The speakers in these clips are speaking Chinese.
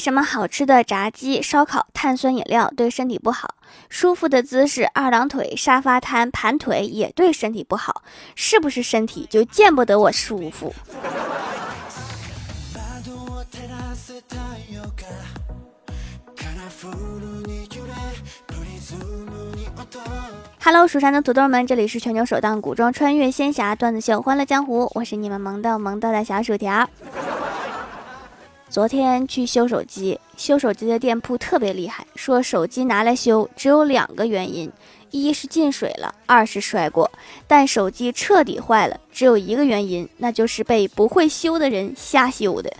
什么好吃的炸鸡、烧烤、碳酸饮料对身体不好？舒服的姿势，二郎腿、沙发瘫、盘腿也对身体不好。是不是身体就见不得我舒服？Hello，蜀山的土豆们，这里是全球首档古装穿越仙侠段子秀《欢乐江湖》，我是你们萌豆萌豆的小薯条。昨天去修手机，修手机的店铺特别厉害，说手机拿来修只有两个原因：一是进水了，二是摔过。但手机彻底坏了，只有一个原因，那就是被不会修的人瞎修的。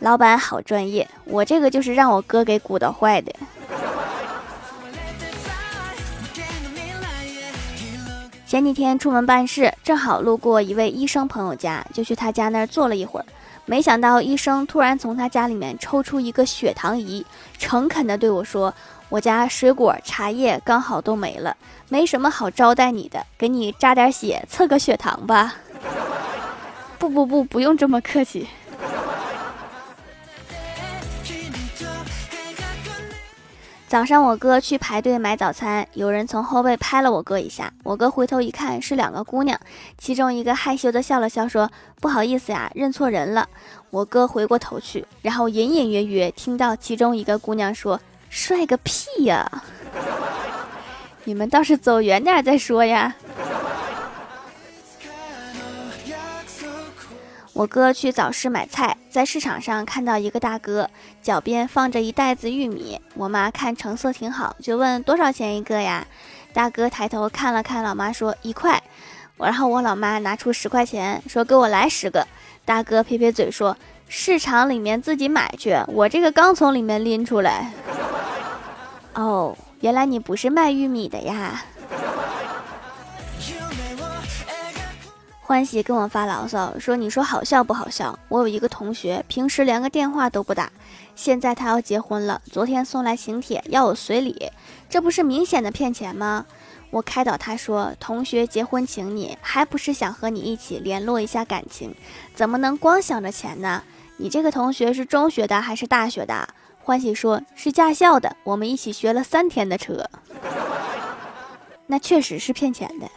老板好专业，我这个就是让我哥给鼓捣坏的。前几天出门办事，正好路过一位医生朋友家，就去他家那儿坐了一会儿。没想到医生突然从他家里面抽出一个血糖仪，诚恳地对我说：“我家水果、茶叶刚好都没了，没什么好招待你的，给你扎点血，测个血糖吧。”不不不，不用这么客气。早上我哥去排队买早餐，有人从后背拍了我哥一下，我哥回头一看是两个姑娘，其中一个害羞的笑了笑说：“不好意思呀，认错人了。”我哥回过头去，然后隐隐约约听到其中一个姑娘说：“帅个屁呀！你们倒是走远点再说呀。”我哥去早市买菜，在市场上看到一个大哥脚边放着一袋子玉米。我妈看成色挺好，就问多少钱一个呀？大哥抬头看了看老妈，说一块。然后我老妈拿出十块钱，说给我来十个。大哥撇撇嘴说：“市场里面自己买去，我这个刚从里面拎出来。”哦，原来你不是卖玉米的呀。欢喜跟我发牢骚说：“你说好笑不好笑？我有一个同学，平时连个电话都不打，现在他要结婚了，昨天送来请帖要我随礼，这不是明显的骗钱吗？”我开导他说：“同学结婚请你，还不是想和你一起联络一下感情，怎么能光想着钱呢？你这个同学是中学的还是大学的？”欢喜说：“是驾校的，我们一起学了三天的车，那确实是骗钱的。”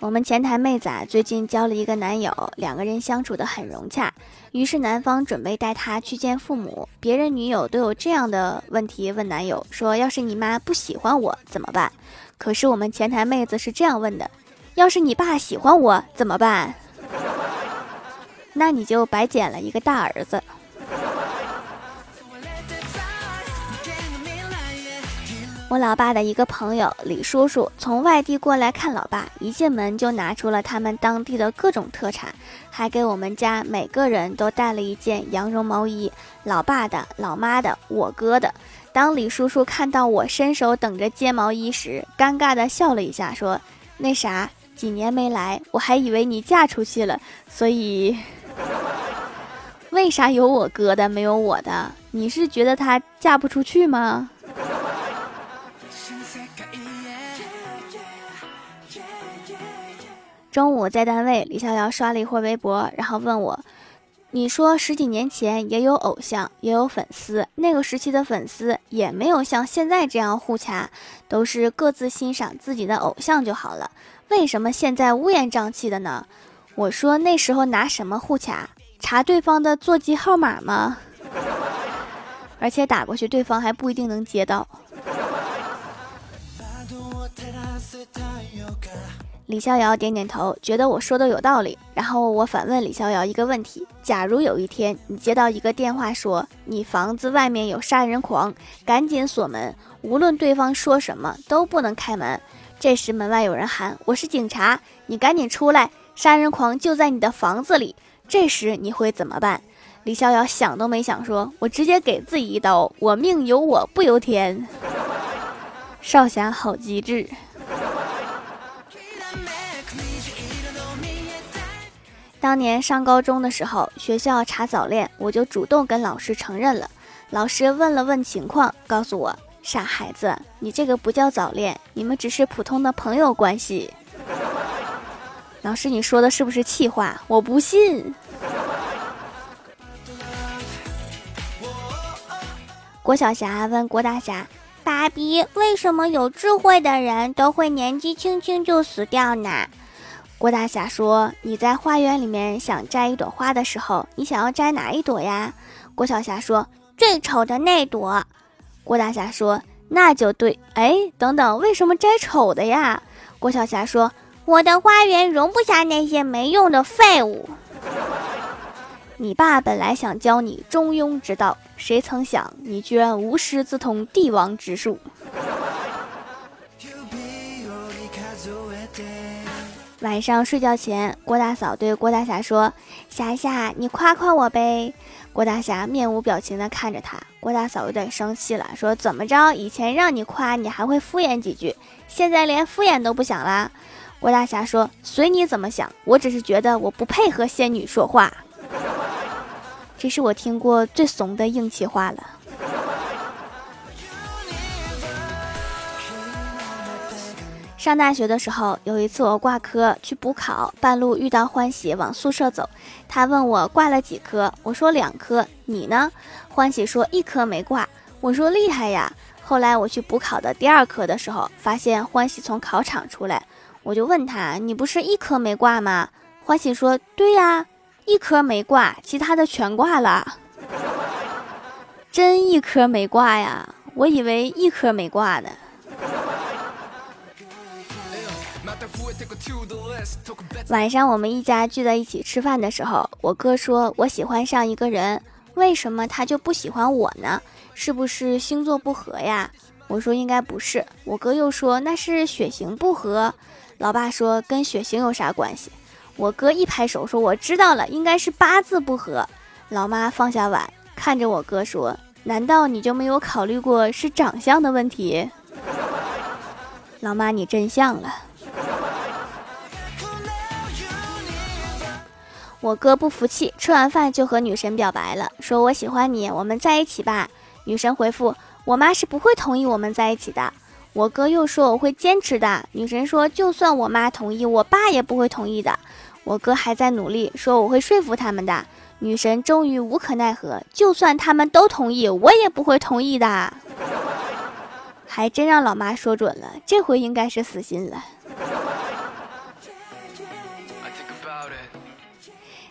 我们前台妹子啊，最近交了一个男友，两个人相处的很融洽。于是男方准备带她去见父母。别人女友都有这样的问题问男友说：“要是你妈不喜欢我怎么办？”可是我们前台妹子是这样问的：“要是你爸喜欢我怎么办？” 那你就白捡了一个大儿子。我老爸的一个朋友李叔叔从外地过来看老爸，一进门就拿出了他们当地的各种特产，还给我们家每个人都带了一件羊绒毛衣，老爸的、老妈的、我哥的。当李叔叔看到我伸手等着接毛衣时，尴尬的笑了一下，说：“那啥，几年没来，我还以为你嫁出去了，所以为啥有我哥的没有我的？你是觉得他嫁不出去吗？”中午在单位，李逍遥刷了一会儿微博，然后问我：“你说十几年前也有偶像，也有粉丝，那个时期的粉丝也没有像现在这样互掐，都是各自欣赏自己的偶像就好了。为什么现在乌烟瘴气的呢？”我说：“那时候拿什么互掐？查对方的座机号码吗？而且打过去，对方还不一定能接到。”李逍遥点点头，觉得我说的有道理。然后我反问李逍遥一个问题：假如有一天你接到一个电话，说你房子外面有杀人狂，赶紧锁门，无论对方说什么都不能开门。这时门外有人喊：“我是警察，你赶紧出来，杀人狂就在你的房子里。”这时你会怎么办？李逍遥想都没想，说：“我直接给自己一刀，我命由我不由天。”少侠好机智。当年上高中的时候，学校查早恋，我就主动跟老师承认了。老师问了问情况，告诉我：“傻孩子，你这个不叫早恋，你们只是普通的朋友关系。”老师，你说的是不是气话？我不信。郭晓霞问郭大侠：“爸比，为什么有智慧的人都会年纪轻轻就死掉呢？”郭大侠说：“你在花园里面想摘一朵花的时候，你想要摘哪一朵呀？”郭晓霞说：“最丑的那朵。”郭大侠说：“那就对。”哎，等等，为什么摘丑的呀？郭晓霞说。我的花园容不下那些没用的废物。你爸本来想教你中庸之道，谁曾想你居然无师自通帝王之术。晚上睡觉前，郭大嫂对郭大侠说：“霞霞，你夸夸我呗。”郭大侠面无表情地看着他。郭大嫂有点生气了，说：“怎么着？以前让你夸，你还会敷衍几句，现在连敷衍都不想啦？”郭大侠说：“随你怎么想，我只是觉得我不配和仙女说话。”这是我听过最怂的硬气话了。上大学的时候，有一次我挂科去补考，半路遇到欢喜往宿舍走，他问我挂了几科，我说两科，你呢？欢喜说一科没挂，我说厉害呀。后来我去补考的第二科的时候，发现欢喜从考场出来。我就问他：“你不是一科没挂吗？”欢喜说：“对呀，一科没挂，其他的全挂了。”真一科没挂呀？我以为一科没挂呢。晚上我们一家聚在一起吃饭的时候，我哥说我喜欢上一个人，为什么他就不喜欢我呢？是不是星座不合呀？我说应该不是。我哥又说那是血型不合。老爸说：“跟血型有啥关系？”我哥一拍手说：“我知道了，应该是八字不合。”老妈放下碗，看着我哥说：“难道你就没有考虑过是长相的问题？”老妈，你真像了。我哥不服气，吃完饭就和女神表白了，说：“我喜欢你，我们在一起吧。”女神回复：“我妈是不会同意我们在一起的。”我哥又说我会坚持的。女神说，就算我妈同意，我爸也不会同意的。我哥还在努力，说我会说服他们的。女神终于无可奈何，就算他们都同意，我也不会同意的。还真让老妈说准了，这回应该是死心了。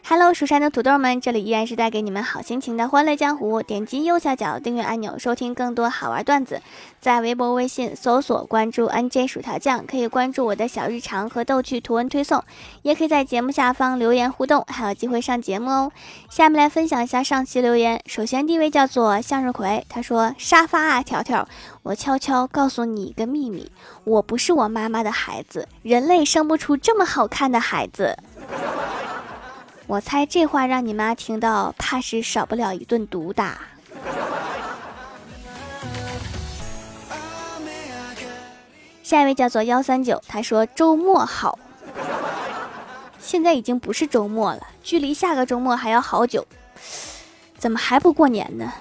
Hello，蜀山的土豆们，这里依然是带给你们好心情的欢乐江湖。点击右下角订阅按钮，收听更多好玩段子。在微博、微信搜索关注 NJ 薯条酱，可以关注我的小日常和逗趣图文推送，也可以在节目下方留言互动，还有机会上节目哦。下面来分享一下上期留言。首先第一位叫做向日葵，他说：“沙发啊，条条，我悄悄告诉你一个秘密，我不是我妈妈的孩子，人类生不出这么好看的孩子。”我猜这话让你妈听到，怕是少不了一顿毒打。下一位叫做幺三九，他说周末好。现在已经不是周末了，距离下个周末还要好久，怎么还不过年呢？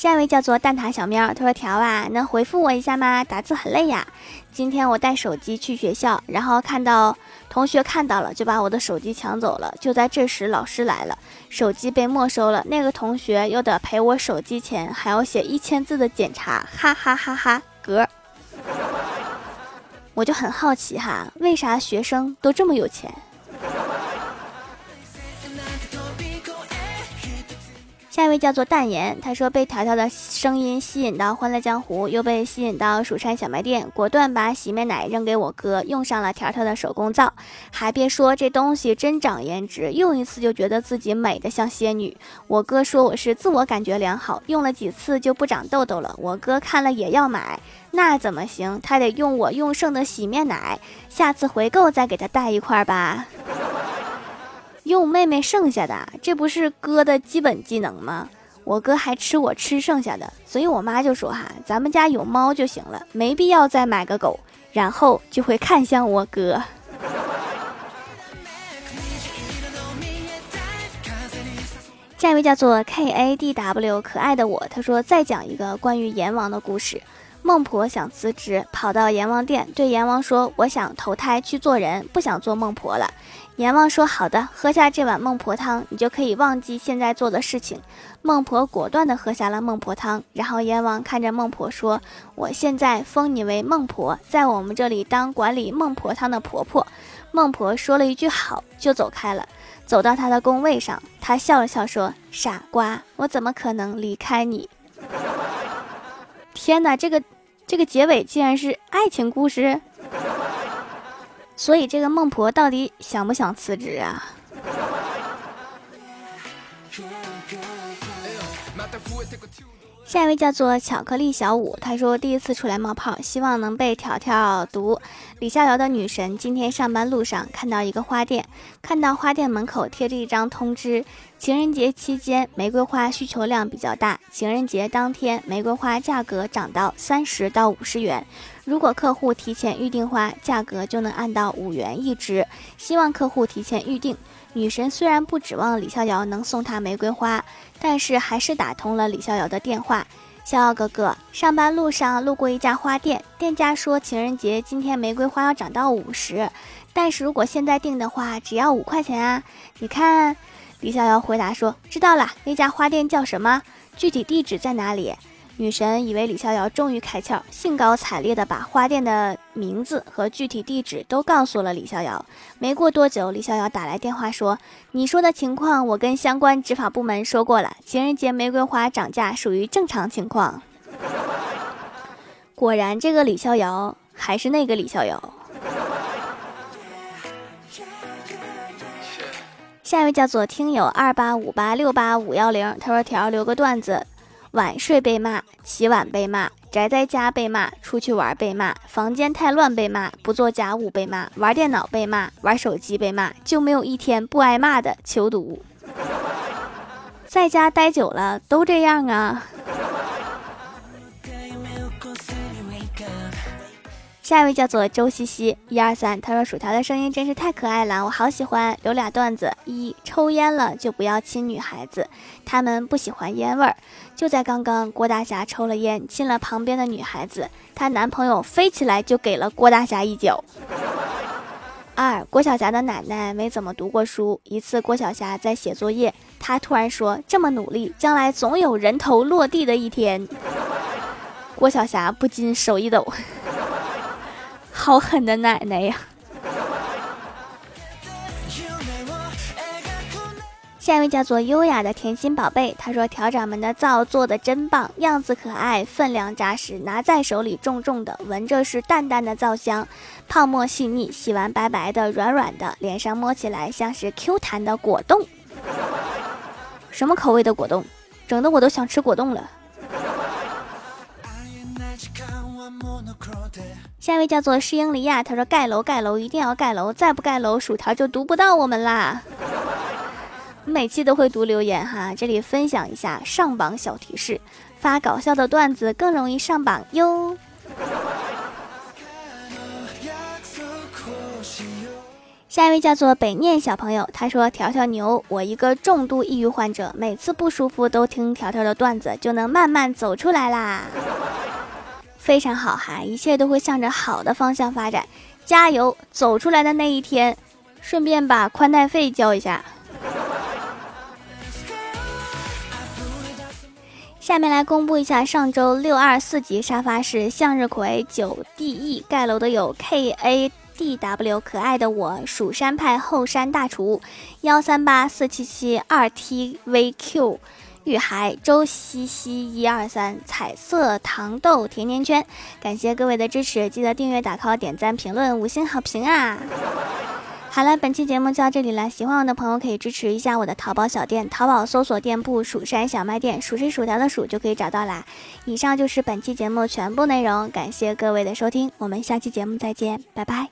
下一位叫做蛋挞小喵，他说条啊，能回复我一下吗？打字很累呀。今天我带手机去学校，然后看到同学看到了，就把我的手机抢走了。就在这时，老师来了，手机被没收了。那个同学又得赔我手机钱，还要写一千字的检查，哈哈哈哈！嗝。我就很好奇哈，为啥学生都这么有钱？下一位叫做淡颜，他说被条条的声音吸引到欢乐江湖，又被吸引到蜀山小卖店，果断把洗面奶扔给我哥，用上了条条的手工皂。还别说，这东西真长颜值，用一次就觉得自己美的像仙女。我哥说我是自我感觉良好，用了几次就不长痘痘了。我哥看了也要买，那怎么行？他得用我用剩的洗面奶，下次回购再给他带一块吧。用妹妹剩下的，这不是哥的基本技能吗？我哥还吃我吃剩下的，所以我妈就说哈，咱们家有猫就行了，没必要再买个狗，然后就会看向我哥。下一位叫做 K A D W 可爱的我，他说再讲一个关于阎王的故事。孟婆想辞职，跑到阎王殿对阎王说：“我想投胎去做人，不想做孟婆了。”阎王说：“好的，喝下这碗孟婆汤，你就可以忘记现在做的事情。”孟婆果断地喝下了孟婆汤，然后阎王看着孟婆说：“我现在封你为孟婆，在我们这里当管理孟婆汤的婆婆。”孟婆说了一句“好”，就走开了。走到她的宫位上，她笑了笑说：“傻瓜，我怎么可能离开你？”天哪，这个这个结尾竟然是爱情故事。所以这个孟婆到底想不想辞职啊？下一位叫做巧克力小五，他说第一次出来冒泡，希望能被条条读。李逍遥的女神今天上班路上看到一个花店，看到花店门口贴着一张通知，情人节期间玫瑰花需求量比较大，情人节当天玫瑰花价格涨到三十到五十元。如果客户提前预订花，价格就能按到五元一支。希望客户提前预订。女神虽然不指望李逍遥能送她玫瑰花，但是还是打通了李逍遥的电话。逍遥哥哥，上班路上路过一家花店，店家说情人节今天玫瑰花要涨到五十，但是如果现在订的话，只要五块钱啊。你看，李逍遥回答说：“知道了，那家花店叫什么？具体地址在哪里？”女神以为李逍遥终于开窍，兴高采烈地把花店的名字和具体地址都告诉了李逍遥。没过多久，李逍遥打来电话说：“你说的情况，我跟相关执法部门说过了，情人节玫瑰花涨价属于正常情况。”果然，这个李逍遥还是那个李逍遥。下一位叫做听友二八五八六八五幺零，他说：“条留个段子。”晚睡被骂，起晚被骂，宅在家被骂，出去玩被骂，房间太乱被骂，不做家务被骂，玩电脑被骂，玩手机被骂，就没有一天不挨骂的。求读，在家待久了都这样啊。下一位叫做周西西，一二三，他说薯条的声音真是太可爱了，我好喜欢。留俩段子：一，抽烟了就不要亲女孩子，他们不喜欢烟味儿。就在刚刚，郭大侠抽了烟，亲了旁边的女孩子，她男朋友飞起来就给了郭大侠一脚。二，郭晓霞的奶奶没怎么读过书，一次郭晓霞在写作业，她突然说：“这么努力，将来总有人头落地的一天。”郭晓霞不禁手一抖。好狠的奶奶呀！下一位叫做优雅的甜心宝贝，他说：“调掌门的皂做的真棒，样子可爱，分量扎实，拿在手里重重的，闻着是淡淡的皂香，泡沫细腻，洗完白白的，软软的，脸上摸起来像是 Q 弹的果冻。什么口味的果冻？整的我都想吃果冻了。”下一位叫做诗英黎亚，他说盖楼盖楼一定要盖楼，再不盖楼薯条就读不到我们啦。每期都会读留言哈，这里分享一下上榜小提示：发搞笑的段子更容易上榜哟。下一位叫做北念小朋友，他说条条牛，我一个重度抑郁患者，每次不舒服都听条条的段子，就能慢慢走出来啦。非常好哈，一切都会向着好的方向发展，加油！走出来的那一天，顺便把宽带费交一下。下面来公布一下上周六二四级沙发是向日葵九 D E 盖楼的有 K A D W 可爱的我蜀山派后山大厨幺三八四七七二 T V Q。雨孩周西西一二三彩色糖豆甜甜圈，感谢各位的支持，记得订阅、打 call、点赞、评论、五星好评啊！好了，本期节目就到这里了，喜欢我的朋友可以支持一下我的淘宝小店，淘宝搜索店铺“蜀山小卖店”，数是薯条的数就可以找到啦。以上就是本期节目全部内容，感谢各位的收听，我们下期节目再见，拜拜。